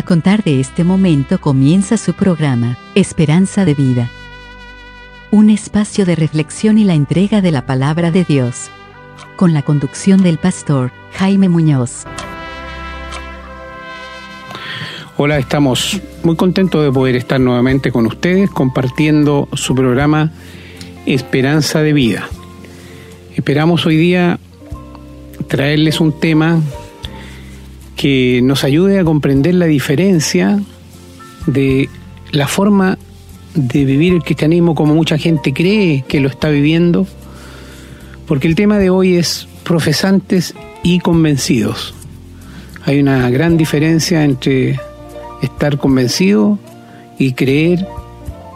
A contar de este momento comienza su programa, Esperanza de Vida. Un espacio de reflexión y la entrega de la palabra de Dios. Con la conducción del pastor Jaime Muñoz. Hola, estamos muy contentos de poder estar nuevamente con ustedes compartiendo su programa Esperanza de Vida. Esperamos hoy día traerles un tema que nos ayude a comprender la diferencia de la forma de vivir el cristianismo como mucha gente cree que lo está viviendo, porque el tema de hoy es profesantes y convencidos. Hay una gran diferencia entre estar convencido y creer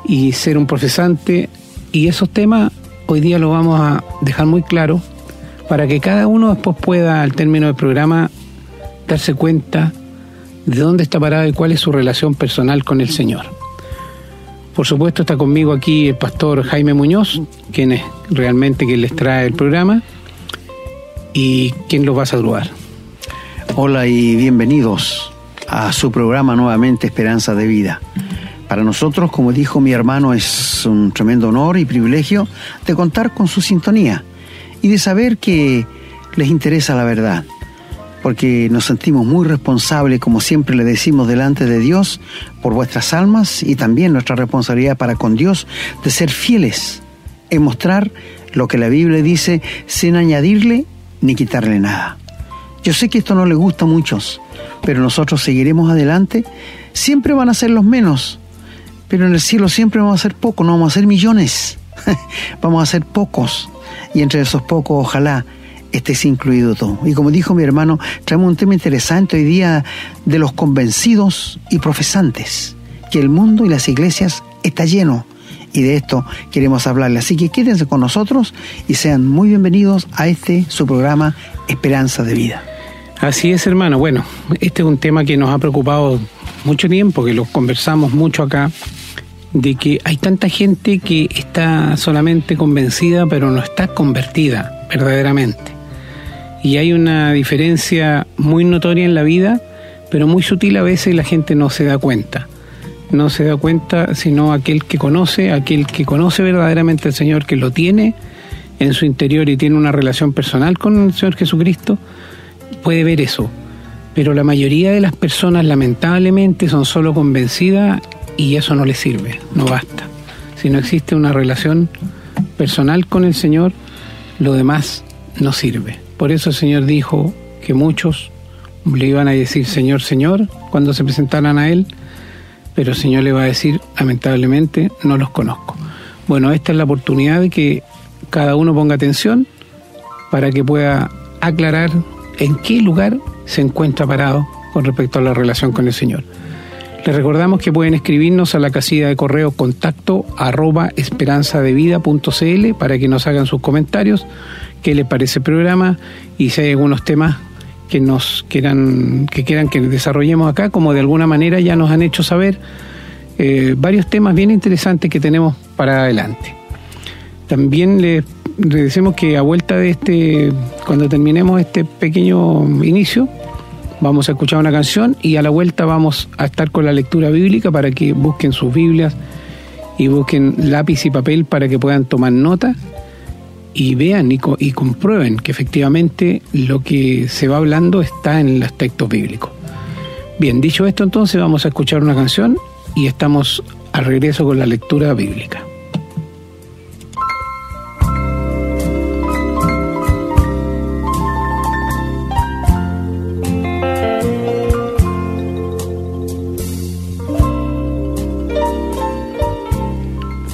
y ser un profesante, y esos temas hoy día los vamos a dejar muy claro para que cada uno después pueda, al término del programa, darse cuenta de dónde está parado y cuál es su relación personal con el Señor. Por supuesto está conmigo aquí el pastor Jaime Muñoz, quien es realmente quien les trae el programa y quien los va a saludar. Hola y bienvenidos a su programa nuevamente Esperanza de Vida. Para nosotros, como dijo mi hermano, es un tremendo honor y privilegio de contar con su sintonía y de saber que les interesa la verdad porque nos sentimos muy responsables, como siempre le decimos delante de Dios, por vuestras almas y también nuestra responsabilidad para con Dios de ser fieles en mostrar lo que la Biblia dice sin añadirle ni quitarle nada. Yo sé que esto no le gusta a muchos, pero nosotros seguiremos adelante. Siempre van a ser los menos, pero en el cielo siempre vamos a ser pocos, no vamos a ser millones, vamos a ser pocos. Y entre esos pocos, ojalá estés incluido tú. Y como dijo mi hermano, traemos un tema interesante hoy día de los convencidos y profesantes, que el mundo y las iglesias está lleno. Y de esto queremos hablarle. Así que quédense con nosotros y sean muy bienvenidos a este su programa Esperanza de Vida. Así es, hermano. Bueno, este es un tema que nos ha preocupado mucho tiempo, que lo conversamos mucho acá, de que hay tanta gente que está solamente convencida, pero no está convertida verdaderamente y hay una diferencia muy notoria en la vida, pero muy sutil a veces y la gente no se da cuenta. No se da cuenta sino aquel que conoce, aquel que conoce verdaderamente al Señor, que lo tiene en su interior y tiene una relación personal con el Señor Jesucristo, puede ver eso. Pero la mayoría de las personas lamentablemente son solo convencidas y eso no les sirve, no basta. Si no existe una relación personal con el Señor, lo demás no sirve. Por eso el Señor dijo que muchos le iban a decir Señor, Señor, cuando se presentaran a Él, pero el Señor le va a decir, lamentablemente, no los conozco. Bueno, esta es la oportunidad de que cada uno ponga atención para que pueda aclarar en qué lugar se encuentra parado con respecto a la relación con el Señor. Les recordamos que pueden escribirnos a la casilla de correo contacto arroba esperanzadevida.cl para que nos hagan sus comentarios qué le parece el programa y si hay algunos temas que nos quieran que quieran que desarrollemos acá, como de alguna manera ya nos han hecho saber eh, varios temas bien interesantes que tenemos para adelante. También les, decimos que a vuelta de este, cuando terminemos este pequeño inicio, vamos a escuchar una canción y a la vuelta vamos a estar con la lectura bíblica para que busquen sus Biblias y busquen lápiz y papel para que puedan tomar nota y vean y, y, comprueben que efectivamente lo que se va hablando está en el aspecto bíblico. Bien, dicho esto entonces vamos a escuchar una canción y estamos a regreso con la lectura bíblica.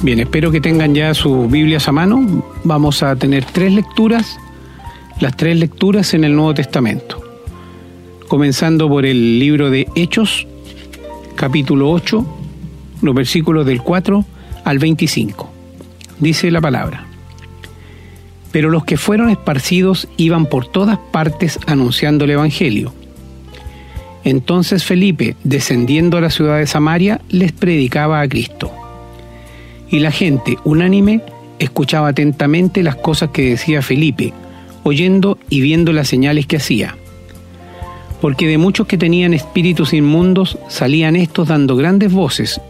Bien, espero que tengan ya sus Biblias a mano. Vamos a tener tres lecturas, las tres lecturas en el Nuevo Testamento. Comenzando por el libro de Hechos, capítulo 8, los versículos del 4 al 25. Dice la palabra. Pero los que fueron esparcidos iban por todas partes anunciando el Evangelio. Entonces Felipe, descendiendo a la ciudad de Samaria, les predicaba a Cristo y la gente, unánime, escuchaba atentamente las cosas que decía Felipe, oyendo y viendo las señales que hacía. porque de muchos que tenían espíritus inmundos salían estos dando grandes voces,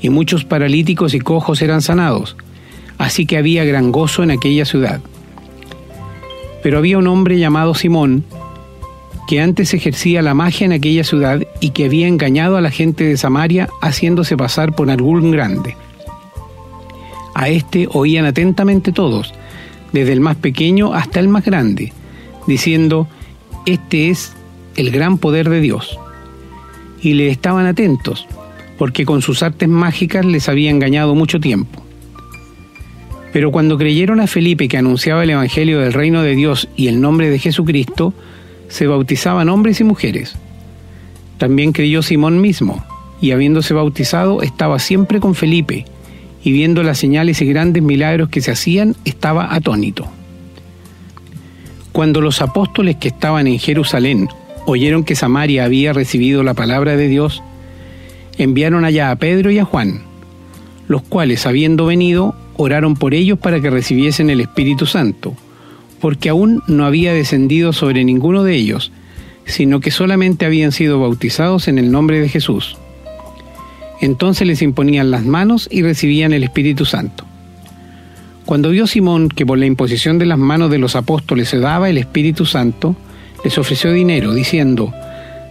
y muchos paralíticos y cojos eran sanados, así que había gran gozo en aquella ciudad. Pero había un hombre llamado Simón, que antes ejercía la magia en aquella ciudad y que había engañado a la gente de Samaria haciéndose pasar por algún grande. A este oían atentamente todos, desde el más pequeño hasta el más grande, diciendo, Este es el gran poder de Dios. Y le estaban atentos, porque con sus artes mágicas les había engañado mucho tiempo. Pero cuando creyeron a Felipe que anunciaba el Evangelio del reino de Dios y el nombre de Jesucristo, se bautizaban hombres y mujeres. También creyó Simón mismo, y habiéndose bautizado estaba siempre con Felipe, y viendo las señales y grandes milagros que se hacían, estaba atónito. Cuando los apóstoles que estaban en Jerusalén oyeron que Samaria había recibido la palabra de Dios, enviaron allá a Pedro y a Juan, los cuales, habiendo venido, oraron por ellos para que recibiesen el Espíritu Santo, porque aún no había descendido sobre ninguno de ellos, sino que solamente habían sido bautizados en el nombre de Jesús. Entonces les imponían las manos y recibían el Espíritu Santo. Cuando vio Simón que por la imposición de las manos de los apóstoles se daba el Espíritu Santo, les ofreció dinero, diciendo,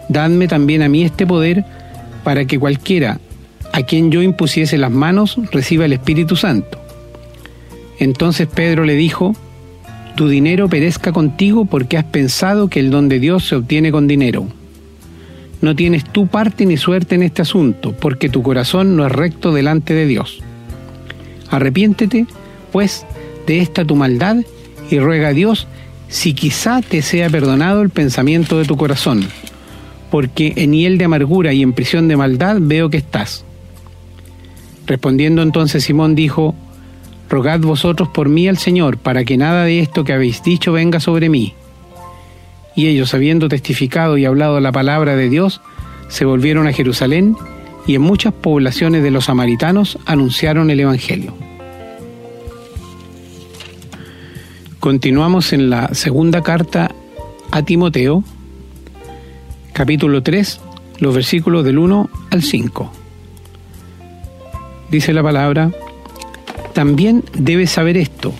Dadme también a mí este poder, para que cualquiera a quien yo impusiese las manos reciba el Espíritu Santo. Entonces Pedro le dijo, Tu dinero perezca contigo porque has pensado que el don de Dios se obtiene con dinero. No tienes tu parte ni suerte en este asunto, porque tu corazón no es recto delante de Dios. Arrepiéntete pues de esta tu maldad y ruega a Dios si quizá te sea perdonado el pensamiento de tu corazón, porque en hiel de amargura y en prisión de maldad veo que estás. Respondiendo entonces Simón dijo, Rogad vosotros por mí al Señor, para que nada de esto que habéis dicho venga sobre mí. Y ellos, habiendo testificado y hablado la palabra de Dios, se volvieron a Jerusalén y en muchas poblaciones de los samaritanos anunciaron el Evangelio. Continuamos en la segunda carta a Timoteo, capítulo 3, los versículos del 1 al 5. Dice la palabra, también debes saber esto,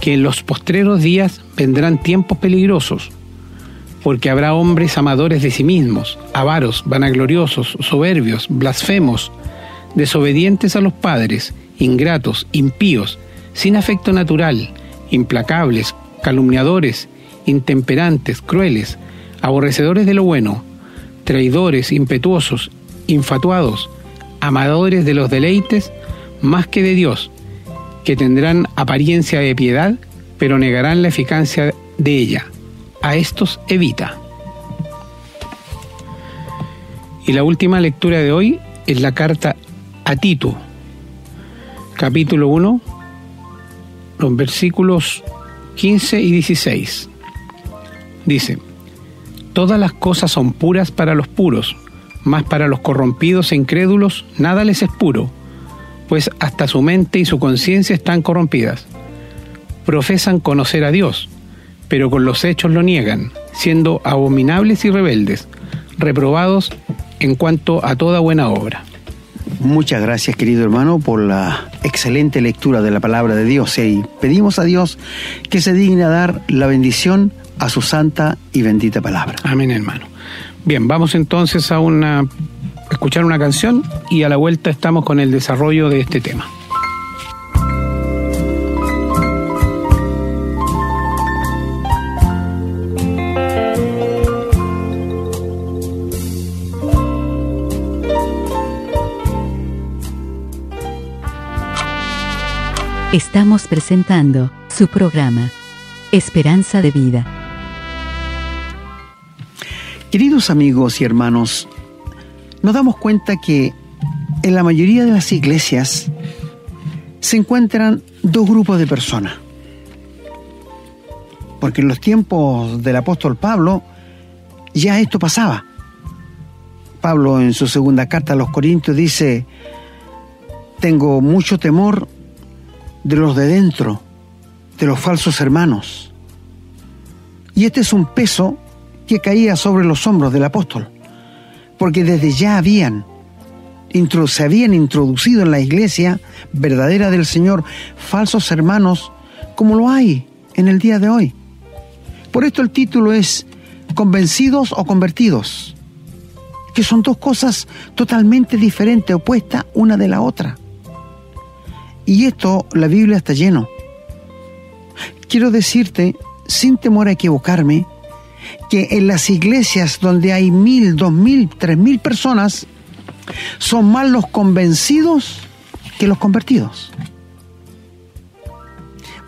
que en los postreros días vendrán tiempos peligrosos, porque habrá hombres amadores de sí mismos, avaros, vanagloriosos, soberbios, blasfemos, desobedientes a los padres, ingratos, impíos, sin afecto natural, implacables, calumniadores, intemperantes, crueles, aborrecedores de lo bueno, traidores, impetuosos, infatuados, amadores de los deleites más que de Dios, que tendrán apariencia de piedad, pero negarán la eficacia de ella. A estos evita. Y la última lectura de hoy es la carta a Tito, capítulo 1, los versículos 15 y 16. Dice, Todas las cosas son puras para los puros, mas para los corrompidos e incrédulos nada les es puro, pues hasta su mente y su conciencia están corrompidas. Profesan conocer a Dios, pero con los hechos lo niegan, siendo abominables y rebeldes, reprobados en cuanto a toda buena obra. Muchas gracias, querido hermano, por la excelente lectura de la palabra de Dios. Y pedimos a Dios que se digne a dar la bendición a su santa y bendita palabra. Amén, hermano. Bien, vamos entonces a una escuchar una canción y a la vuelta estamos con el desarrollo de este tema. Estamos presentando su programa Esperanza de Vida. Queridos amigos y hermanos, nos damos cuenta que en la mayoría de las iglesias se encuentran dos grupos de personas. Porque en los tiempos del apóstol Pablo ya esto pasaba. Pablo en su segunda carta a los Corintios dice, tengo mucho temor de los de dentro, de los falsos hermanos. Y este es un peso que caía sobre los hombros del apóstol, porque desde ya habían se habían introducido en la iglesia verdadera del Señor falsos hermanos como lo hay en el día de hoy. Por esto el título es Convencidos o convertidos, que son dos cosas totalmente diferentes, opuestas una de la otra. Y esto la Biblia está lleno. Quiero decirte, sin temor a equivocarme, que en las iglesias donde hay mil, dos mil, tres mil personas, son más los convencidos que los convertidos.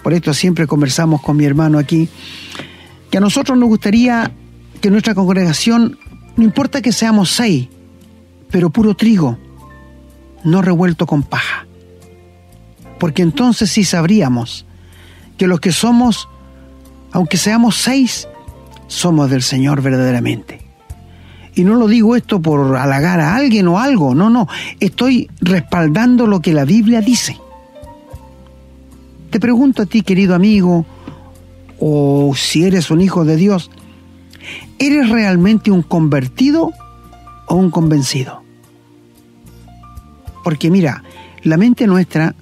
Por esto siempre conversamos con mi hermano aquí, que a nosotros nos gustaría que nuestra congregación, no importa que seamos seis, pero puro trigo, no revuelto con paja. Porque entonces sí sabríamos que los que somos, aunque seamos seis, somos del Señor verdaderamente. Y no lo digo esto por halagar a alguien o algo, no, no, estoy respaldando lo que la Biblia dice. Te pregunto a ti, querido amigo, o si eres un hijo de Dios, ¿eres realmente un convertido o un convencido? Porque mira, la mente nuestra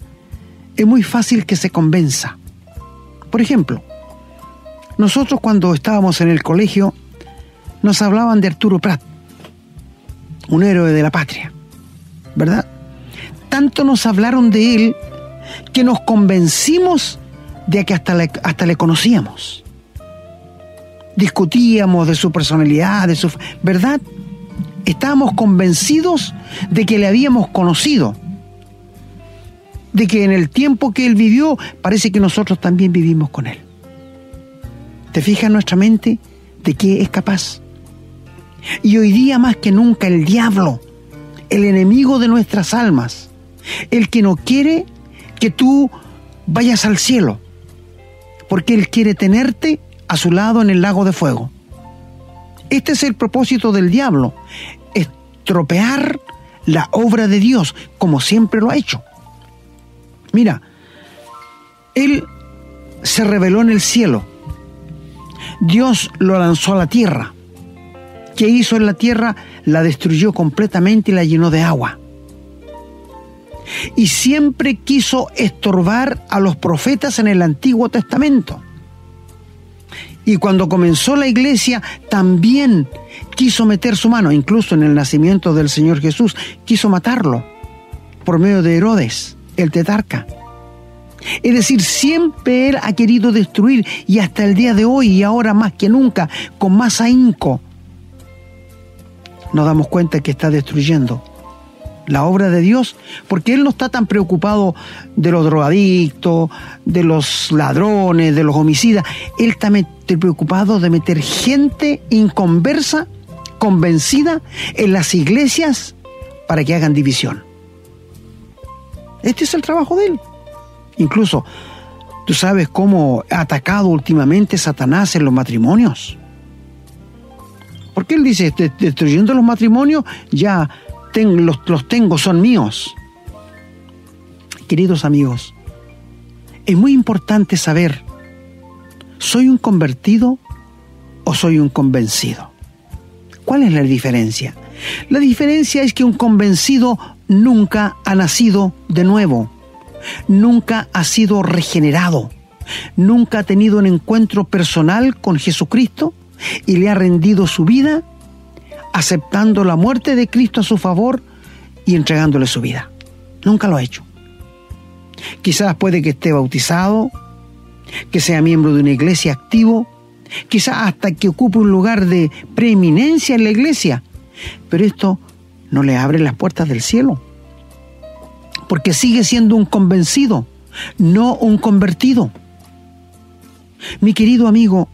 es muy fácil que se convenza. Por ejemplo, nosotros cuando estábamos en el colegio nos hablaban de Arturo Prat, un héroe de la patria, ¿verdad? Tanto nos hablaron de él que nos convencimos de que hasta le, hasta le conocíamos. Discutíamos de su personalidad, de su... ¿Verdad? Estábamos convencidos de que le habíamos conocido. De que en el tiempo que él vivió, parece que nosotros también vivimos con él. ¿Te fijas nuestra mente de qué es capaz? Y hoy día más que nunca el diablo, el enemigo de nuestras almas, el que no quiere que tú vayas al cielo, porque él quiere tenerte a su lado en el lago de fuego. Este es el propósito del diablo, estropear la obra de Dios, como siempre lo ha hecho. Mira, él se reveló en el cielo, Dios lo lanzó a la tierra, ¿Qué hizo en la tierra? La destruyó completamente y la llenó de agua. Y siempre quiso estorbar a los profetas en el Antiguo Testamento. Y cuando comenzó la iglesia, también quiso meter su mano, incluso en el nacimiento del Señor Jesús, quiso matarlo por medio de Herodes, el tetarca. Es decir, siempre él ha querido destruir y hasta el día de hoy y ahora más que nunca, con más ahínco, nos damos cuenta que está destruyendo la obra de Dios, porque Él no está tan preocupado de los drogadictos, de los ladrones, de los homicidas. Él está preocupado de meter gente inconversa, convencida, en las iglesias para que hagan división. Este es el trabajo de Él. Incluso, ¿tú sabes cómo ha atacado últimamente Satanás en los matrimonios? Porque él dice, destruyendo los matrimonios, ya los, los tengo, son míos. Queridos amigos, es muy importante saber, ¿soy un convertido o soy un convencido? ¿Cuál es la diferencia? La diferencia es que un convencido nunca ha nacido de nuevo, nunca ha sido regenerado, nunca ha tenido un encuentro personal con Jesucristo y le ha rendido su vida aceptando la muerte de Cristo a su favor y entregándole su vida. Nunca lo ha hecho. Quizás puede que esté bautizado, que sea miembro de una iglesia activo, quizás hasta que ocupe un lugar de preeminencia en la iglesia, pero esto no le abre las puertas del cielo, porque sigue siendo un convencido, no un convertido. Mi querido amigo,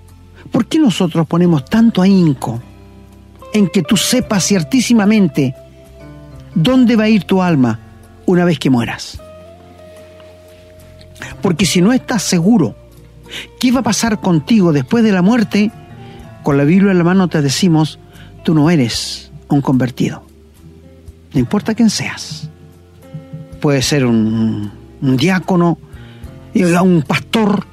¿Por qué nosotros ponemos tanto ahínco en que tú sepas ciertísimamente dónde va a ir tu alma una vez que mueras? Porque si no estás seguro qué va a pasar contigo después de la muerte, con la Biblia en la mano te decimos, tú no eres un convertido. No importa quién seas. Puede ser un, diácono, un pastor,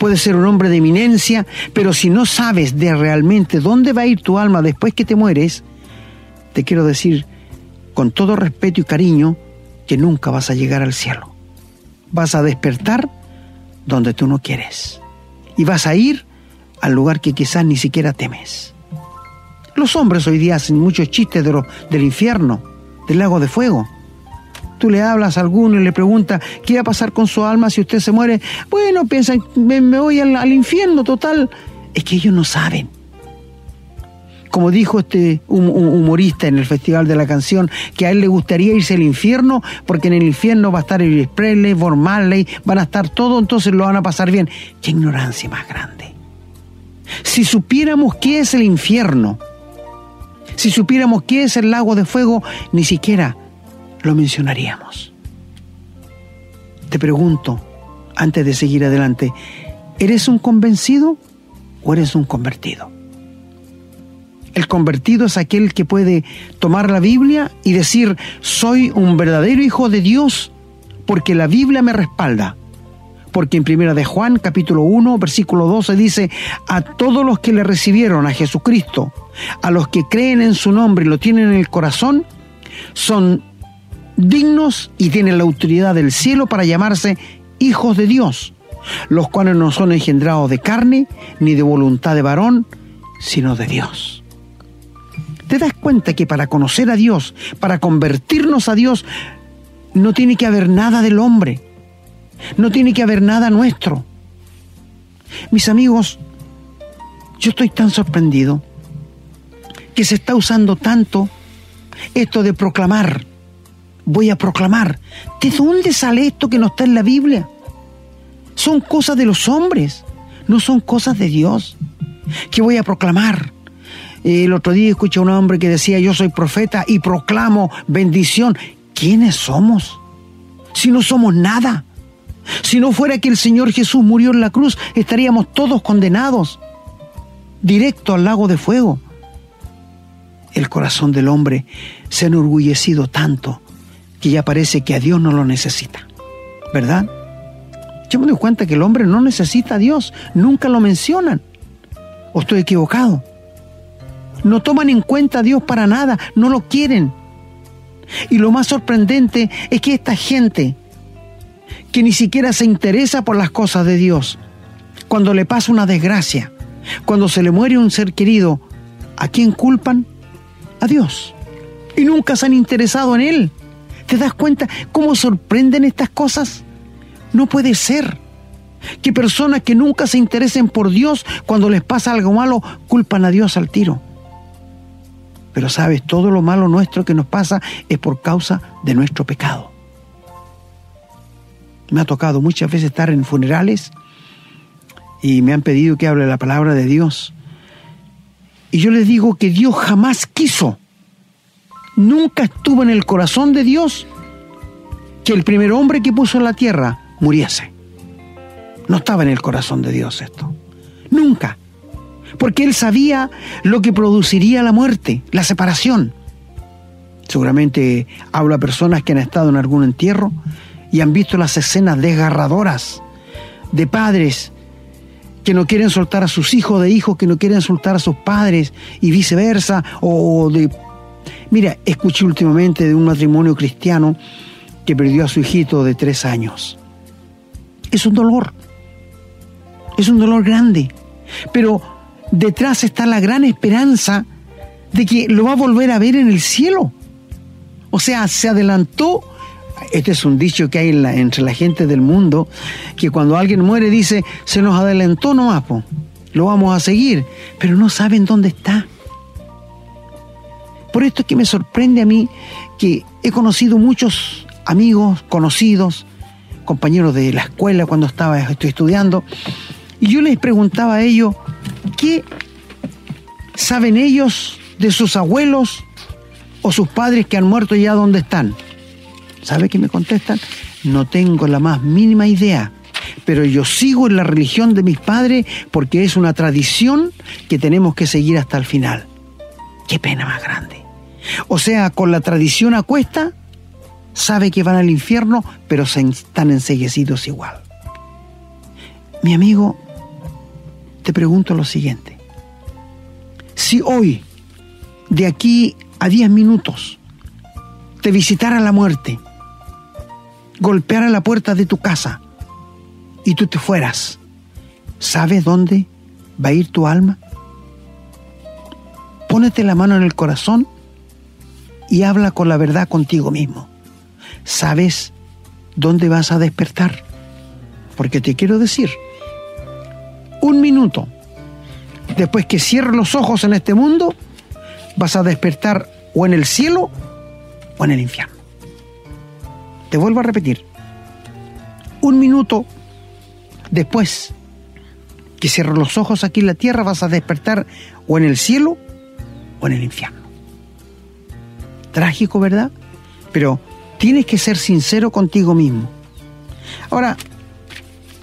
puedes ser un hombre de eminencia, pero si no sabes de realmente dónde va a ir tu alma después que te mueres, te quiero decir con todo respeto y cariño que nunca vas a llegar al cielo. Vas a despertar donde tú no quieres. Y vas a ir al lugar que quizás ni siquiera temes. Los hombres hoy día hacen muchos chistes de del infierno, del lago de fuego. Tú le hablas a alguno y le preguntas qué va a pasar con su alma si usted se muere. Bueno, piensan, me, voy al infierno total. Es que ellos no saben como dijo este humorista en el Festival de la Canción, que a él le gustaría irse al infierno, porque en el infierno va a estar Elvis Presley, Von Marley, van a estar todos, entonces lo van a pasar bien. ¡Qué ignorancia más grande! Si supiéramos qué es el infierno, si supiéramos qué es el lago de fuego, ni siquiera lo mencionaríamos. Te pregunto, antes de seguir adelante, ¿eres un convencido o eres un convertido? El convertido es aquel que puede tomar la Biblia y decir, soy un verdadero hijo de Dios porque la Biblia me respalda. Porque en primera de Juan, capítulo 1, versículo 12 dice, a todos los que le recibieron a Jesucristo, a los que creen en su nombre y lo tienen en el corazón, son dignos y tienen la autoridad del cielo para llamarse hijos de Dios, los cuales no son engendrados de carne ni de voluntad de varón, sino de Dios. Te das cuenta que para conocer a Dios, para convertirnos a Dios, no tiene que haber nada del hombre, no tiene que haber nada nuestro. Mis amigos, yo estoy tan sorprendido que se está usando tanto esto de proclamar. Voy a proclamar. ¿De dónde sale esto que no está en la Biblia? Son cosas de los hombres, no son cosas de Dios. Que voy a proclamar. El otro día escuché a un hombre que decía, yo soy profeta y proclamo bendición. ¿Quiénes somos? Si no somos nada. Si no fuera que el Señor Jesús murió en la cruz, estaríamos todos condenados, directo al lago de fuego. El corazón del hombre se ha enorgullecido tanto que ya parece que a Dios no lo necesita. ¿Verdad? Yo me doy cuenta que el hombre no necesita a Dios, nunca lo mencionan. ¿O estoy equivocado? No toman en cuenta a Dios para nada, no lo quieren. Y lo más sorprendente es que esta gente, que ni siquiera se interesa por las cosas de Dios, cuando le pasa una desgracia, cuando se le muere un ser querido, ¿a quién culpan? A Dios. Y nunca se han interesado en Él. ¿Te das cuenta cómo sorprenden estas cosas? No puede ser que personas que nunca se interesen por Dios, cuando les pasa algo malo, culpan a Dios al tiro. Pero sabes, todo lo malo nuestro que nos pasa es por causa de nuestro pecado. Me ha tocado muchas veces estar en funerales y me han pedido que hable la palabra de Dios. Y yo les digo que Dios jamás quiso, nunca estuvo en el corazón de Dios que el primer hombre que puso en la tierra muriese. No estaba en el corazón de Dios esto. Nunca porque él sabía lo que produciría la muerte, la separación. Seguramente habla personas que han estado en algún entierro y han visto las escenas desgarradoras de padres que no quieren soltar a sus hijos, de hijos que no quieren soltar a sus padres y viceversa, o de... Mira, escuché últimamente de un matrimonio cristiano que perdió a su hijito de tres años. Es un dolor, es un dolor grande, pero detrás está la gran esperanza de que lo va a volver a ver en el cielo. O sea, se adelantó. Este es un dicho que hay entre la gente del mundo, que cuando alguien muere dice, se nos adelantó nomás, lo vamos a seguir, pero no saben dónde está. Por esto es que me sorprende a mí que he conocido muchos amigos, conocidos, compañeros de la escuela cuando estaba estoy estudiando, y yo les preguntaba a ellos, ¿Qué saben ellos de sus abuelos o sus padres que han muerto ya donde están? ¿Sabe qué me contestan? No tengo la más mínima idea, pero yo sigo en la religión de mis padres porque es una tradición que tenemos que seguir hasta el final. Qué pena más grande. O sea, con la tradición a cuesta, sabe que van al infierno, pero están enseguecidos igual. Mi amigo, te pregunto lo siguiente. Si hoy, de aquí a 10 minutos, te visitara la muerte, golpeara la puerta de tu casa y tú te fueras, ¿sabes dónde va a ir tu alma? Pónete la mano en el corazón y habla con la verdad contigo mismo. ¿Sabes dónde vas a despertar? Porque te quiero decir, un minuto después que cierres los ojos en este mundo, vas a despertar o en el cielo o en el infierno. Te vuelvo a repetir, un minuto después que cierres los ojos aquí en la tierra, vas a despertar o en el cielo o en el infierno. Trágico, ¿verdad? Pero tienes que ser sincero contigo mismo. Ahora,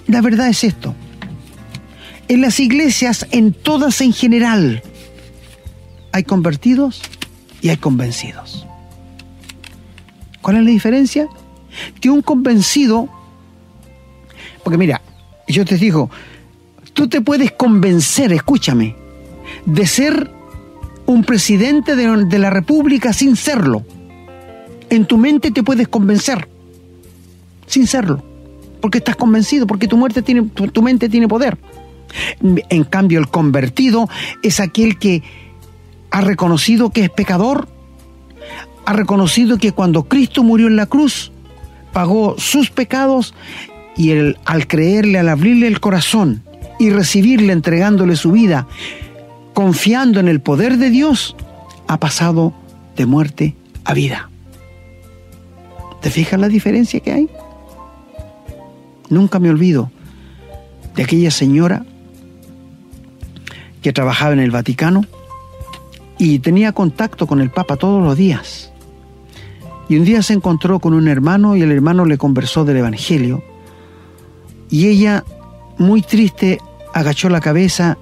la verdad es esto. En las iglesias, en todas en general, hay convertidos y hay convencidos. ¿Cuál es la diferencia? Que un convencido, porque mira, yo te digo, tú te puedes convencer, escúchame, de ser un presidente de, la República sin serlo. En tu mente te puedes convencer, sin serlo, porque estás convencido, porque tu, muerte tiene, tu mente tiene poder. En cambio, el convertido es aquel que ha reconocido que es pecador, ha reconocido que cuando Cristo murió en la cruz, pagó sus pecados y al creerle, al abrirle el corazón y recibirle entregándole su vida, confiando en el poder de Dios, ha pasado de muerte a vida. ¿Te fijas la diferencia que hay? Nunca me olvido de aquella señora que trabajaba en el Vaticano y tenía contacto con el Papa todos los días. Y un día se encontró con un hermano y el hermano le conversó del Evangelio y ella, muy triste, agachó la cabeza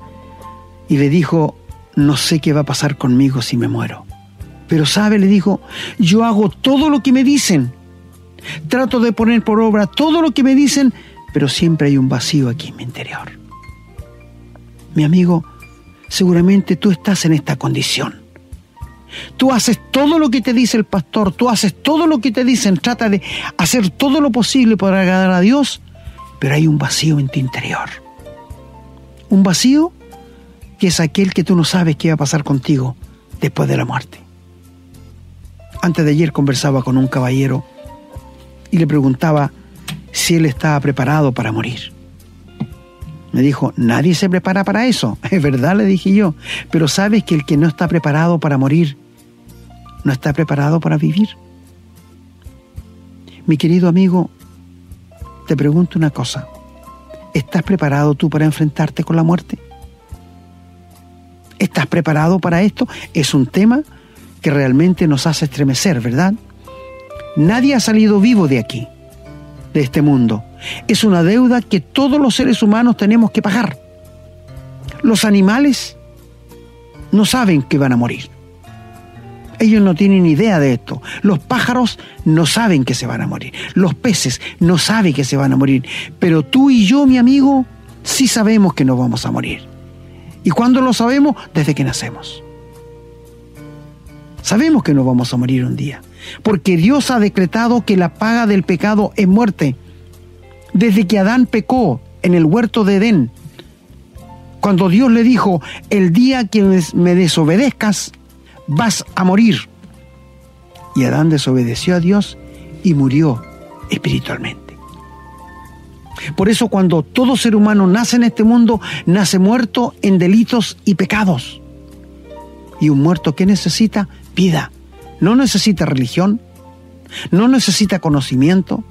y le dijo, no sé qué va a pasar conmigo si me muero. Pero sabe, le dijo, yo hago todo lo que me dicen. Trato de poner por obra todo lo que me dicen, pero siempre hay un vacío aquí en mi interior. Mi amigo, seguramente tú estás en esta condición. Tú haces todo lo que te dice el pastor, tú haces todo lo que te dicen, trata de hacer todo lo posible para agradar a Dios, pero hay un vacío en tu interior. Un vacío que es aquel que tú no sabes qué va a pasar contigo después de la muerte. Antes de ayer conversaba con un caballero y le preguntaba si él estaba preparado para morir. Me dijo, nadie se prepara para eso. Es verdad, le dije yo. Pero sabes que el que no está preparado para morir, no está preparado para vivir. Mi querido amigo, te pregunto una cosa. ¿Estás preparado tú para enfrentarte con la muerte? ¿Estás preparado para esto? Es un tema que realmente nos hace estremecer, ¿verdad? Nadie ha salido vivo de aquí, de este mundo. Es una deuda que todos los seres humanos tenemos que pagar. Los animales no saben que van a morir. Ellos no tienen idea de esto. Los pájaros no saben que se van a morir. Los peces no saben que se van a morir. Pero tú y yo, mi amigo, sí sabemos que nos vamos a morir. ¿Y cuándo lo sabemos? Desde que nacemos. Sabemos que nos vamos a morir un día. Porque Dios ha decretado que la paga del pecado es muerte desde que Adán pecó en el huerto de Edén, cuando Dios le dijo, el día que me desobedezcas, vas a morir. Y Adán desobedeció a Dios y murió espiritualmente. Por eso cuando todo ser humano nace en este mundo, nace muerto en delitos y pecados. Y un muerto que necesita vida. No necesita religión, no necesita conocimiento,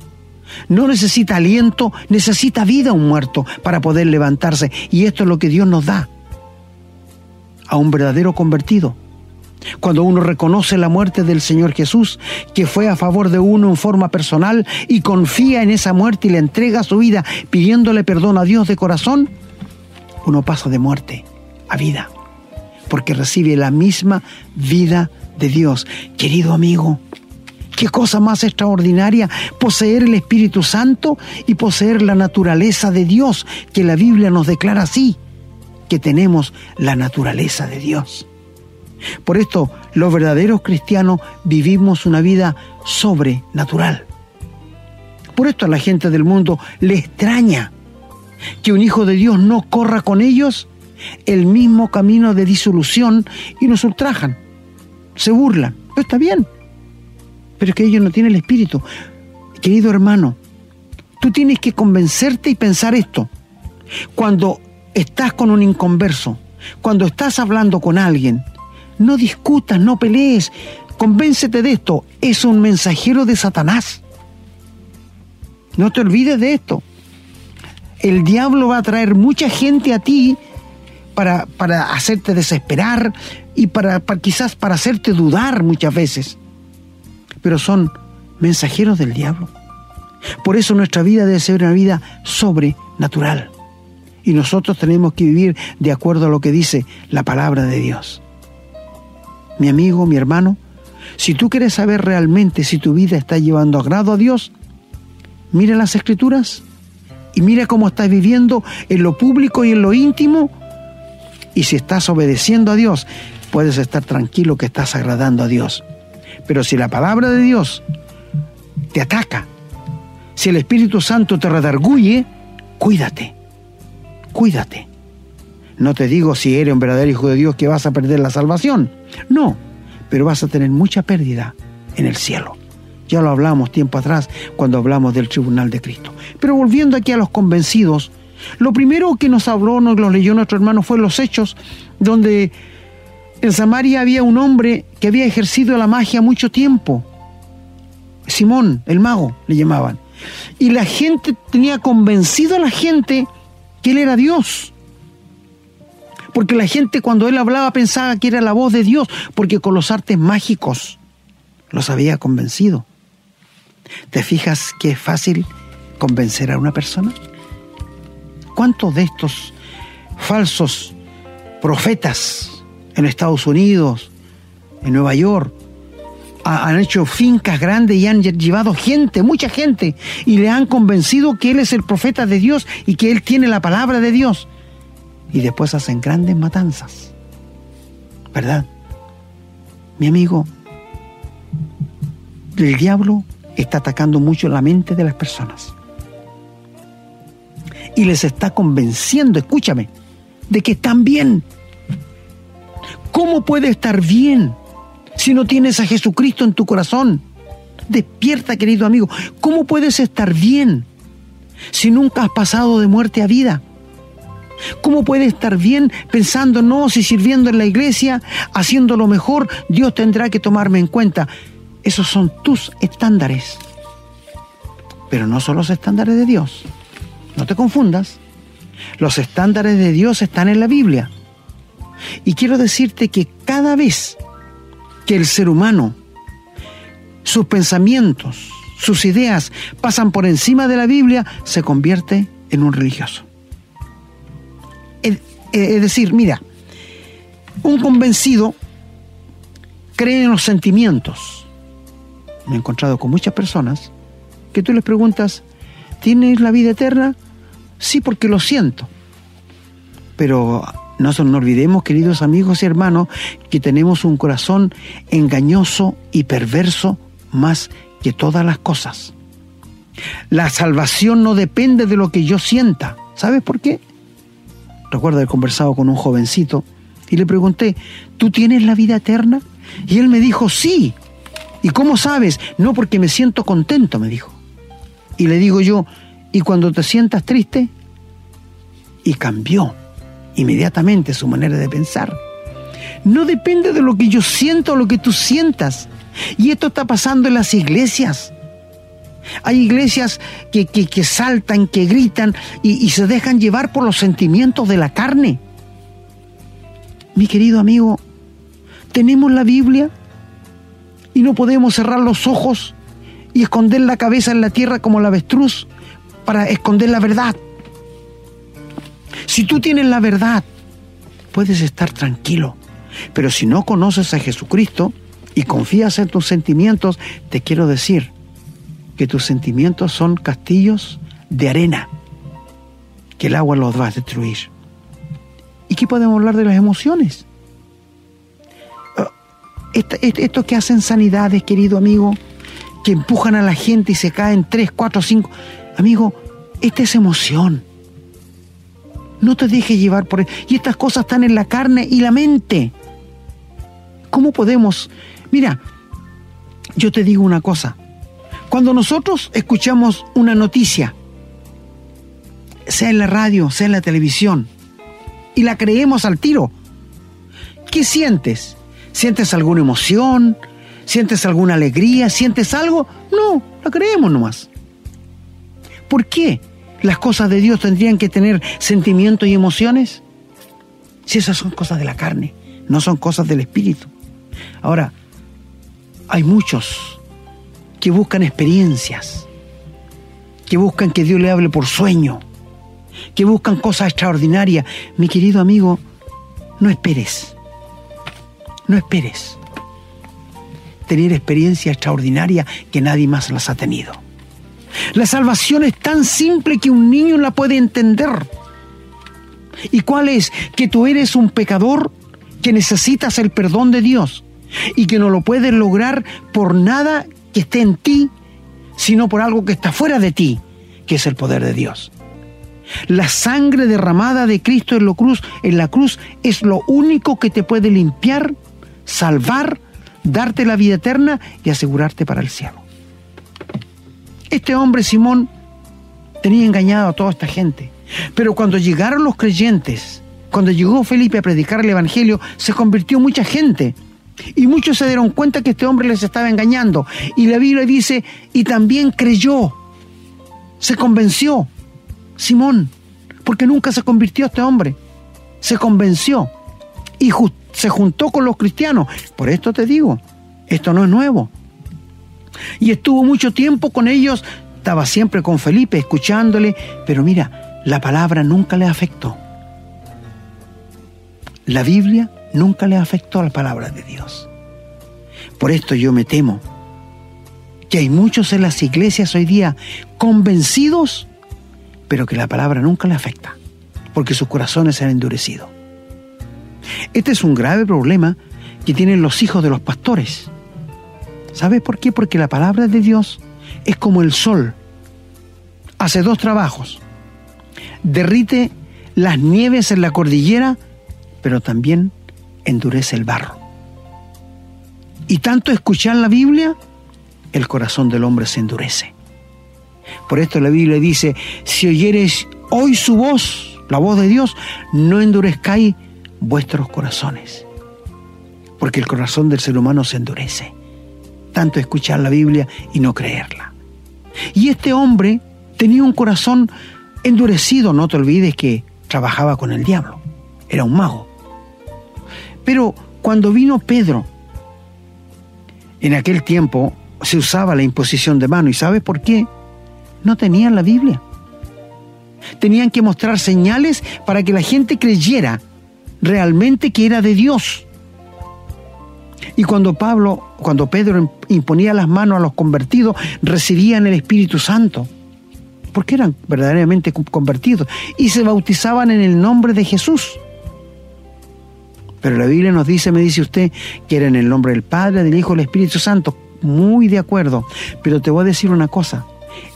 no necesita aliento, necesita vida un muerto para poder levantarse. Y esto es lo que Dios nos da a un verdadero convertido. Cuando uno reconoce la muerte del Señor Jesús, que fue a favor de uno en forma personal y confía en esa muerte y le entrega su vida pidiéndole perdón a Dios de corazón, uno pasa de muerte a vida, porque recibe la misma vida de Dios. Querido amigo, Qué cosa más extraordinaria poseer el Espíritu Santo y poseer la naturaleza de Dios, que la Biblia nos declara así. que tenemos la naturaleza de Dios. Por esto, los verdaderos cristianos vivimos una vida sobrenatural. Por esto a la gente del mundo le extraña que un hijo de Dios no corra con ellos el mismo camino de disolución y nos ultrajan, se burlan. Pero está bien, pero es que ellos no tienen el espíritu. Querido hermano, tú tienes que convencerte y pensar esto. Cuando estás con un inconverso, cuando estás hablando con alguien, no discutas, no pelees, convéncete de esto, es un mensajero de Satanás. No te olvides de esto. El diablo va a traer mucha gente a ti para, para hacerte desesperar y para, para quizás para hacerte dudar muchas veces. Pero son mensajeros del diablo. Por eso nuestra vida debe ser una vida sobrenatural. Y nosotros tenemos que vivir de acuerdo a lo que dice la palabra de Dios. Mi amigo, mi hermano, si tú quieres saber realmente si tu vida está llevando agrado a Dios, mira las escrituras y mira cómo estás viviendo en lo público y en lo íntimo. Y si estás obedeciendo a Dios, puedes estar tranquilo que estás agradando a Dios. Pero si la palabra de Dios te ataca, si el Espíritu Santo te redarguye, cuídate, cuídate. No te digo si eres un verdadero hijo de Dios que vas a perder la salvación. No, pero vas a tener mucha pérdida en el cielo. Ya lo hablamos tiempo atrás cuando hablamos del tribunal de Cristo. Pero volviendo aquí a los convencidos, lo primero que nos habló, nos lo leyó nuestro hermano, fue los hechos, donde en Samaria había un hombre que había ejercido la magia mucho tiempo. Simón, el mago, le llamaban. Y la gente tenía convencido a la gente que él era Dios. Porque la gente cuando él hablaba pensaba que era la voz de Dios, porque con los artes mágicos los había convencido. ¿Te fijas que es fácil convencer a una persona? ¿Cuántos de estos falsos profetas en Estados Unidos, en Nueva York, han hecho fincas grandes y han llevado gente, mucha gente, y le han convencido que Él es el profeta de Dios y que Él tiene la palabra de Dios. Y después hacen grandes matanzas. ¿Verdad? Mi amigo, el diablo está atacando mucho la mente de las personas y les está convenciendo, escúchame, de que están bien. ¿Cómo puede estar bien si no tienes a Jesucristo en tu corazón? Despierta, querido amigo. ¿Cómo puedes estar bien si nunca has pasado de muerte a vida? ¿Cómo puedes estar bien pensando, no, si sirviendo en la iglesia, haciendo lo mejor, Dios tendrá que tomarme en cuenta? Esos son tus estándares. Pero no son los estándares de Dios. No te confundas. Los estándares de Dios están en la Biblia. Y quiero decirte que cada vez que el ser humano, sus pensamientos, sus ideas pasan por encima de la Biblia, se convierte en un religioso. Es, decir, mira, un convencido cree en los sentimientos. Me he encontrado con muchas personas que tú les preguntas, ¿tienes la vida eterna? Sí, porque lo siento. Pero no nos olvidemos, queridos amigos y hermanos, que tenemos un corazón engañoso y perverso más que todas las cosas. La salvación no depende de lo que yo sienta. ¿Sabes por qué? Recuerdo haber conversado con un jovencito y le pregunté, ¿tú tienes la vida eterna? Y él me dijo, sí. ¿Y cómo sabes? No porque me siento contento, me dijo. Y le digo yo, y cuando te sientas triste, y cambió inmediatamente su manera de pensar. No depende de lo que yo siento o lo que tú sientas. Y esto está pasando en las iglesias. Hay iglesias que, que, saltan, que gritan y, y se dejan llevar por los sentimientos de la carne. Mi querido amigo, tenemos la Biblia y no podemos cerrar los ojos y esconder la cabeza en la tierra como la avestruz para esconder la verdad. Si tú tienes la verdad, puedes estar tranquilo. Pero si no conoces a Jesucristo y confías en tus sentimientos, te quiero decir que tus sentimientos son castillos de arena, que el agua los va a destruir. ¿Y qué podemos hablar de las emociones? Ah, Esto que hacen sanidades, querido amigo, que empujan a la gente y se caen tres, cuatro, cinco. Amigo, esta es emoción. No te dejes llevar por... Y estas cosas están en la carne y la mente. ¿Cómo podemos? Mira, yo te digo una cosa. Cuando nosotros escuchamos una noticia, sea en la radio, sea en la televisión, y la creemos al tiro, ¿qué sientes? ¿Sientes alguna emoción? ¿Sientes alguna alegría? ¿Sientes algo? No, la creemos nomás. ¿Por qué las cosas de Dios tendrían que tener sentimientos y emociones? Si esas son cosas de la carne, no son cosas del espíritu. Ahora, hay muchos que buscan experiencias, que buscan que Dios le hable por sueño, que buscan cosas extraordinarias. Mi querido amigo, no esperes, no esperes tener experiencias extraordinarias que nadie más las ha tenido. La salvación es tan simple que un niño la puede entender. ¿Y cuál es? Que tú eres un pecador que necesitas el perdón de Dios y que no lo puedes lograr por nada que esté en ti, sino por algo que está fuera de ti, que es el poder de Dios. La sangre derramada de Cristo en la cruz, en la cruz es lo único que te puede limpiar, salvar, darte la vida eterna y asegurarte para el cielo. Este hombre Simón tenía engañado a toda esta gente, pero cuando llegaron los creyentes, cuando llegó Felipe a predicar el evangelio, se convirtió mucha gente. Y muchos se dieron cuenta que este hombre les estaba engañando. Y la Biblia dice, y también creyó, se convenció. Simón, porque nunca se convirtió este hombre, se convenció y se juntó con los cristianos. Por esto te digo, esto no es nuevo. Y estuvo mucho tiempo con ellos, estaba siempre con Felipe, escuchándole, pero mira, la palabra nunca le afectó. La Biblia nunca le afectó la palabra de Dios. Por esto yo me temo que hay muchos en las iglesias hoy día convencidos pero que la palabra nunca le afecta, porque sus corazones se han endurecido. Este es un grave problema que tienen los hijos de los pastores. ¿Sabes por qué? Porque la palabra de Dios es como el sol. Hace dos trabajos. Derrite las nieves en la cordillera, pero también endurece el barro. Y tanto escuchar la Biblia, el corazón del hombre se endurece. Por esto la Biblia dice, si oyeres hoy su voz, la voz de Dios, no endurezcáis vuestros corazones. Porque el corazón del ser humano se endurece. Tanto escuchar la Biblia y no creerla. Y este hombre tenía un corazón endurecido, no te olvides que trabajaba con el diablo, era un mago. Pero cuando vino Pedro, en aquel tiempo se usaba la imposición de mano, ¿y sabes por qué? no tenían la Biblia. Tenían que mostrar señales para que la gente creyera realmente que era de Dios. Y cuando Pablo, cuando Pedro imponía las manos a los convertidos, recibían el Espíritu Santo, porque eran verdaderamente convertidos, y se bautizaban en el nombre de Jesús. Pero la Biblia nos dice, me dice usted, que era en el nombre del Padre, del Hijo del Espíritu Santo. Muy de acuerdo. Pero te voy a decir una cosa.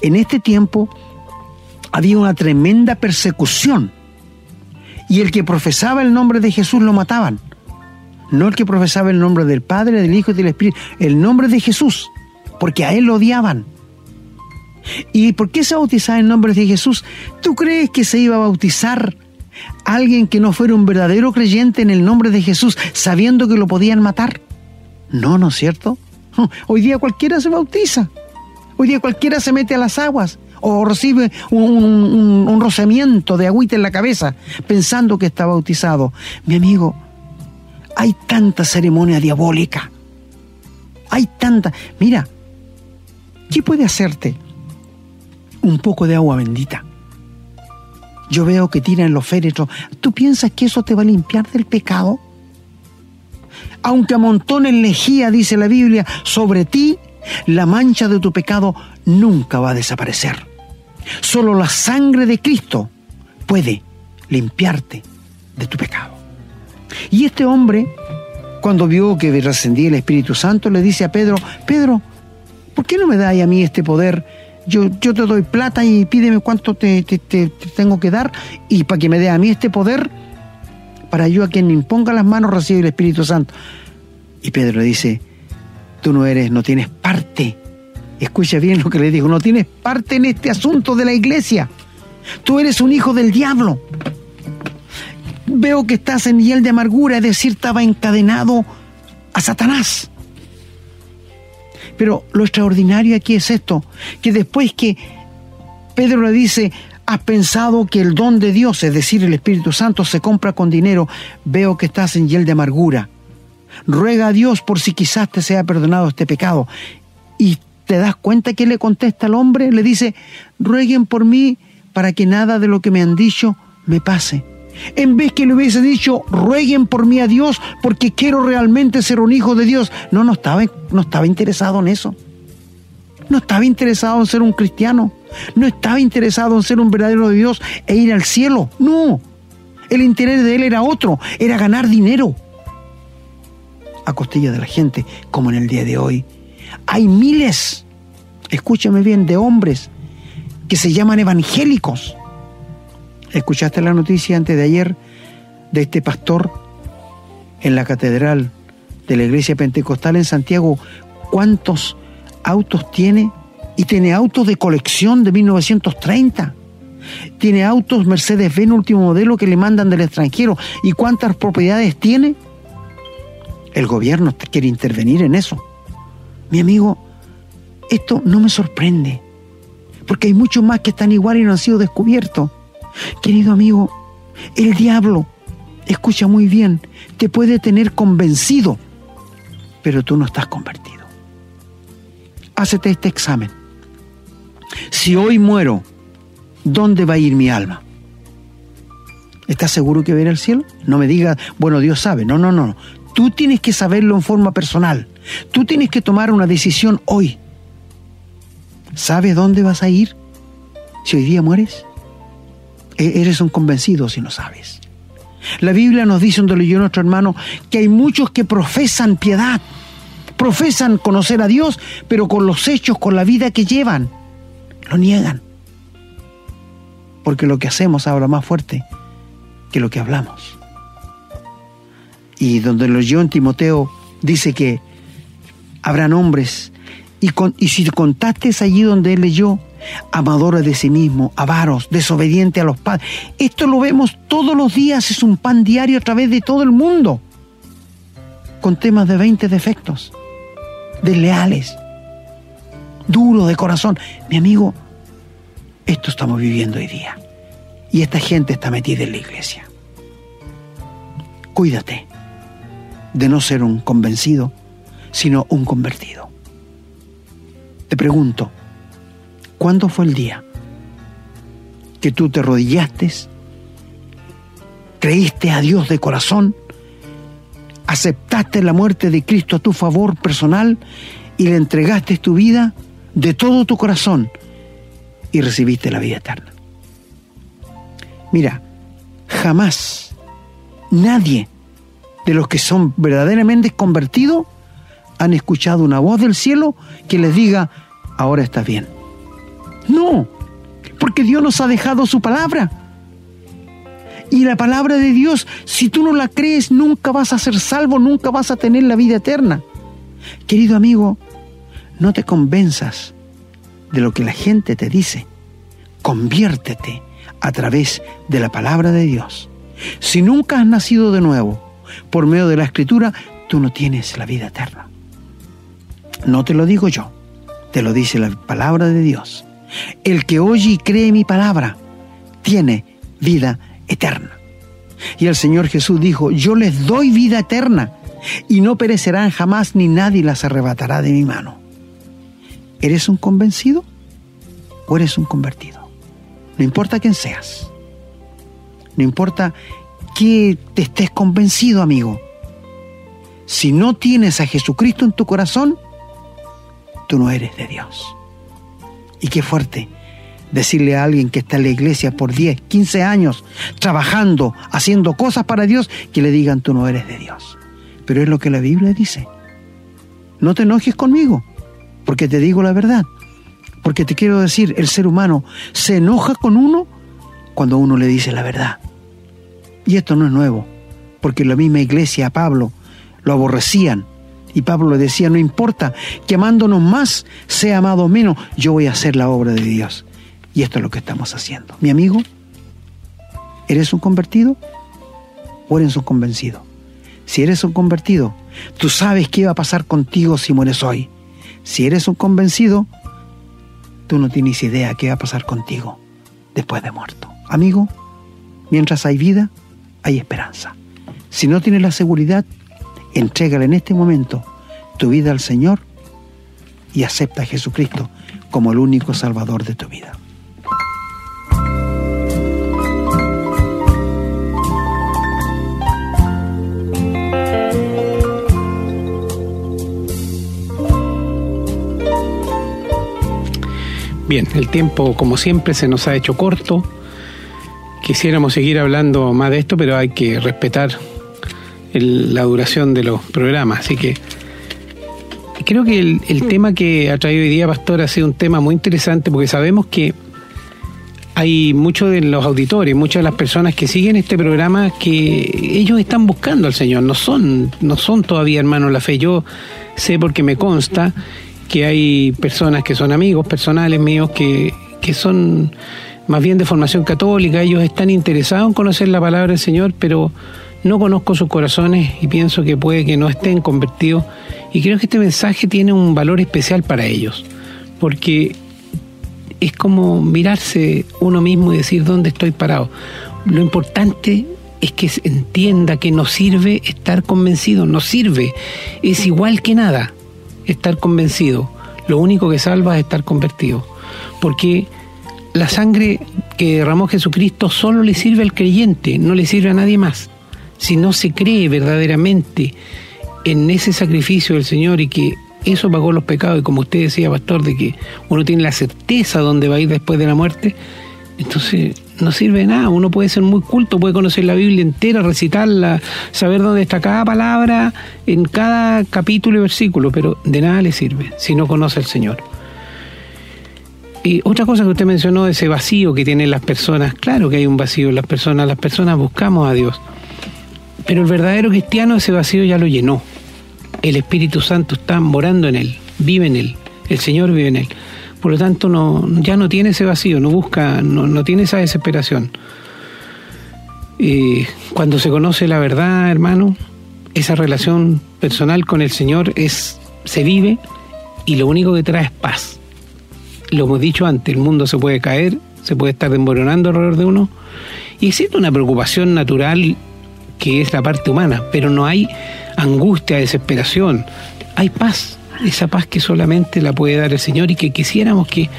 En este tiempo había una tremenda persecución y el que profesaba el nombre de Jesús lo mataban. No el que profesaba el nombre del Padre, del Hijo y del Espíritu, el nombre de Jesús, porque a él lo odiaban. ¿Y por qué se bautizaba en nombre de Jesús? ¿Tú crees que se iba a bautizar alguien que no fuera un verdadero creyente en el nombre de Jesús sabiendo que lo podían matar? No, ¿no es cierto? Hoy día cualquiera se bautiza. Hoy día cualquiera se mete a las aguas o recibe un, un, de agüita en la cabeza pensando que está bautizado. Mi amigo, hay tanta ceremonia diabólica. Hay tanta... Mira, ¿qué puede hacerte un poco de agua bendita? Yo veo que tiran los féretros. ¿Tú piensas que eso te va a limpiar del pecado? Aunque amontonen lejía, dice la Biblia, sobre ti la mancha de tu pecado nunca va a desaparecer. Solo la sangre de Cristo puede limpiarte de tu pecado. Y este hombre, cuando vio que descendía el Espíritu Santo, le dice a Pedro, Pedro, ¿por qué no me das a mí este poder? Yo, yo te doy plata y pídeme cuánto te, tengo que dar y para que me dé a mí este poder, para yo a quien me imponga las manos recibe el Espíritu Santo. Y Pedro le dice, tú no eres, no tienes parte. Escucha bien lo que le digo, no tienes parte en este asunto de la iglesia. Tú eres un hijo del diablo. Veo que estás en hiel de amargura, es decir, estaba encadenado a Satanás. Pero lo extraordinario aquí es esto, que después que Pedro le dice, has pensado que el don de Dios, es decir, el Espíritu Santo, se compra con dinero, veo que estás en hiel de amargura. Ruega a Dios por si quizás te sea perdonado este pecado. Y te das cuenta que le contesta al hombre, le dice, rueguen por mí para que nada de lo que me han dicho me pase. En vez que le hubiese dicho, rueguen por mí a Dios porque quiero realmente ser un hijo de Dios. No, no estaba, no estaba interesado en eso. No estaba interesado en ser un cristiano. No estaba interesado en ser un verdadero de Dios e ir al cielo. No. El interés de él era otro, era ganar dinero. A costilla de la gente, como en el día de hoy. Hay miles, escúchame bien, de hombres que se llaman evangélicos ¿Escuchaste la noticia antes de ayer de este pastor en la catedral de la iglesia pentecostal en Santiago? ¿Cuántos autos tiene? Y tiene autos de colección de 1930. Tiene autos Mercedes-Benz último modelo que le mandan del extranjero. ¿Y cuántas propiedades tiene? El gobierno quiere intervenir en eso. Mi amigo, esto no me sorprende, porque hay muchos más que están igual y no han sido descubiertos. Querido amigo, el diablo, escucha muy bien, te puede tener convencido, pero tú no estás convertido. Hácete este examen. Si hoy muero, ¿dónde va a ir mi alma? ¿Estás seguro que va al cielo? No me digas, bueno, Dios sabe. No, no, no. Tú tienes que saberlo en forma personal. Tú tienes que tomar una decisión hoy. ¿Sabes dónde vas a ir si hoy día mueres? E-, eres un convencido si no sabes. La Biblia nos dice, donde leyó nuestro hermano, que hay muchos que profesan piedad, profesan conocer a Dios, pero con los hechos, con la vida que llevan, lo niegan. Porque lo que hacemos habla más fuerte que lo que hablamos. Y donde lo leyó en Timoteo, dice que habrán hombres, y, y si contaste allí donde él leyó, amadores de sí mismo, avaros, desobedientes a los padres. Esto lo vemos todos los días, es un pan diario a través de todo el mundo, con temas de 20 defectos, desleales, duros de corazón. Mi amigo, esto estamos viviendo hoy día. Y esta gente está metida en la iglesia. Cuídate de no ser un convencido, sino un convertido. Te pregunto, ¿Cuándo fue el día que tú te arrodillaste, creíste a Dios de corazón, aceptaste la muerte de Cristo a tu favor personal y le entregaste tu vida de todo tu corazón y recibiste la vida eterna? Mira, jamás nadie de los que son verdaderamente convertidos han escuchado una voz del cielo que les diga, ahora estás bien no, porque Dios nos ha dejado su palabra. Y la palabra de Dios, si tú no la crees, nunca vas a ser salvo, nunca vas a tener la vida eterna. Querido amigo, no te convenzas de lo que la gente te dice. Conviértete a través de la palabra de Dios. Si nunca has nacido de nuevo por medio de la escritura, tú no tienes la vida eterna. No te lo digo yo, te lo dice la palabra de Dios. El que oye y cree mi palabra tiene vida eterna. Y el Señor Jesús dijo, yo les doy vida eterna y no perecerán jamás ni nadie las arrebatará de mi mano. ¿Eres un convencido o eres un convertido? No importa quién seas. No importa que te estés convencido, amigo. Si no tienes a Jesucristo en tu corazón, tú no eres de Dios. Y qué fuerte. decirle a alguien que está en la iglesia por 10, 15 años, trabajando, haciendo cosas para Dios, que le digan tú no eres de Dios. Pero es lo que la Biblia dice. No te enojes conmigo, porque te digo la verdad. Porque te quiero decir, el ser humano se enoja con uno cuando uno le dice la verdad. Y esto no es nuevo, porque en la misma iglesia a Pablo lo aborrecían. Y Pablo decía, no importa que amándonos más sea amado menos, yo voy a hacer la obra de Dios. Y esto es lo que estamos haciendo. Mi amigo, ¿eres un convertido o eres un convencido? Si eres un convertido, tú sabes qué va a pasar contigo si mueres hoy. Si eres un convencido, tú no tienes idea qué va a pasar contigo después de muerto. Amigo, mientras hay vida, hay esperanza. Si no tienes la seguridad, entrégale en este momento tu vida al Señor y acepta a Jesucristo como el único Salvador de tu vida. Bien, el tiempo como siempre se nos ha hecho corto. Quisiéramos seguir hablando más de esto, pero hay que respetar la duración de los programas. Así que creo que el, el, tema que ha traído hoy día Pastor ha sido un tema muy interesante porque sabemos que hay muchos de los auditores, muchas de las personas que siguen este programa que ellos están buscando al Señor, no son, no son todavía hermanos la fe. Yo sé porque me consta que hay personas que son amigos personales míos que, que son más bien de formación católica, ellos están interesados en conocer la palabra del Señor, pero no conozco sus corazones y pienso que puede que no estén convertidos. Y creo que este mensaje tiene un valor especial para ellos, porque es como mirarse uno mismo y decir dónde estoy parado. Lo importante es que se entienda que no sirve estar convencido, no sirve, es igual que nada estar convencido. Lo único que salva es estar convertido. Porque la sangre que derramó Jesucristo solo le sirve al creyente, no le sirve a nadie más. Si no se cree verdaderamente en ese sacrificio del Señor y que eso pagó los pecados, y como usted decía, pastor, de que uno tiene la certeza dónde va a ir después de la muerte, entonces no sirve de nada. Uno puede ser muy culto, puede conocer la Biblia entera, recitarla, saber dónde está cada palabra en cada capítulo y versículo, pero de nada le sirve si no conoce al Señor. Y otra cosa que usted mencionó, ese vacío que tienen las personas, claro que hay un vacío en las personas, las personas buscamos a Dios, pero el verdadero cristiano ese vacío ya lo llenó. El Espíritu Santo está morando en él, vive en él, el Señor vive en él. Por lo tanto, no, ya no tiene ese vacío, no busca, no, no tiene esa desesperación. Y cuando se conoce la verdad, hermano, esa relación personal con el Señor es, se vive y lo único que trae es paz. Lo hemos dicho antes, el mundo se puede caer, se puede estar desmoronando alrededor de uno y existe una preocupación natural que es la parte humana, pero no hay angustia, desesperación, hay paz, esa paz que solamente la puede dar el Señor y que quisiéramos que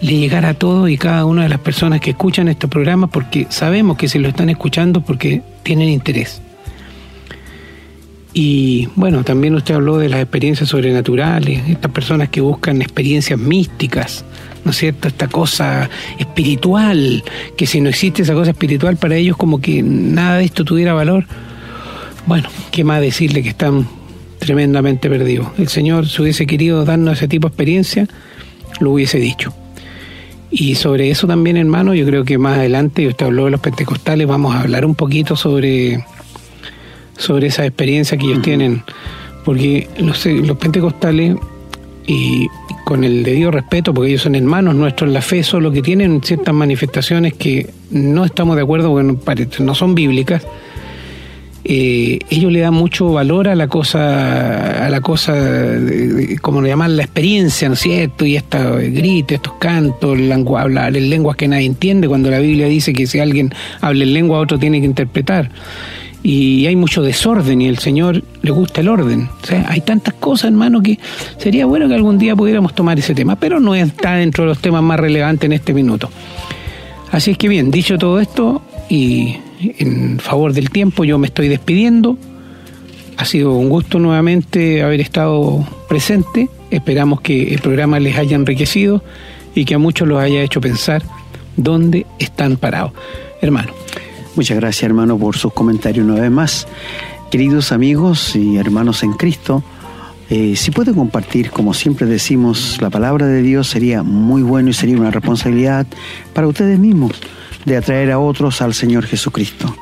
le llegara a todos y cada una de las personas que escuchan este programa porque sabemos que se lo están escuchando porque tienen interés. Y bueno, también usted habló de las experiencias sobrenaturales, estas personas que buscan experiencias místicas, ¿no es cierto? Esta cosa espiritual, que si no existe esa cosa espiritual para ellos como que nada de esto tuviera valor. Bueno, ¿qué más decirle que están tremendamente perdidos? El Señor, si hubiese querido darnos ese tipo de experiencia, lo hubiese dicho. Y sobre eso también, hermano, yo creo que más adelante, usted habló de los pentecostales, vamos a hablar un poquito sobre sobre esa experiencia que ellos tienen, porque los, los pentecostales, y con el debido respeto, porque ellos son hermanos nuestros en la fe, solo que tienen ciertas manifestaciones que no estamos de acuerdo porque no son bíblicas, eh, ellos le dan mucho valor a la cosa, a la cosa, como lo llaman, la experiencia, ¿no es cierto? Y esta grita, estos cantos, hablar en lenguas que nadie entiende, cuando la Biblia dice que si alguien habla en lengua, otro tiene que interpretar y hay mucho desorden y el Señor le gusta el orden. O sea, hay tantas cosas, hermano, que sería bueno que algún día pudiéramos tomar ese tema, pero no está dentro de los temas más relevantes en este minuto. Así es que bien, dicho todo esto y en favor del tiempo, yo me estoy despidiendo. Ha sido un gusto nuevamente haber estado presente. Esperamos que el programa les haya enriquecido y que a muchos los haya hecho pensar dónde están parados. Hermano. Muchas gracias hermano por sus comentarios una vez más. Queridos amigos y hermanos en Cristo, eh, si pueden compartir, como siempre decimos, la palabra de Dios sería muy bueno y sería una responsabilidad para ustedes mismos de atraer a otros al Señor Jesucristo.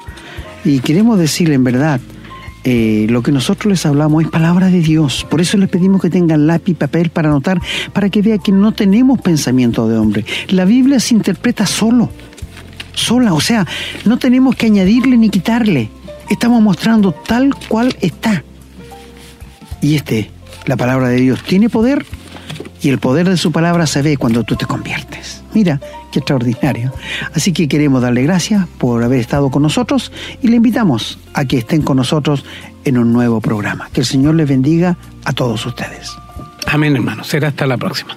Y queremos decirle en verdad, eh, lo que nosotros les hablamos es palabra de Dios. Por eso les pedimos que tengan lápiz y papel para anotar, para que vean que no tenemos pensamiento de hombre. La Biblia se interpreta solo, sola, o sea, no tenemos que añadirle ni quitarle. Estamos mostrando tal cual está. Y este, la palabra de Dios, tiene poder y el poder de su palabra se ve cuando tú te conviertes. Mira, qué extraordinario. Así que queremos darle gracias por haber estado con nosotros y le invitamos a que estén con nosotros en un nuevo programa. Que el Señor les bendiga a todos ustedes. Amén, hermano. Será hasta la próxima.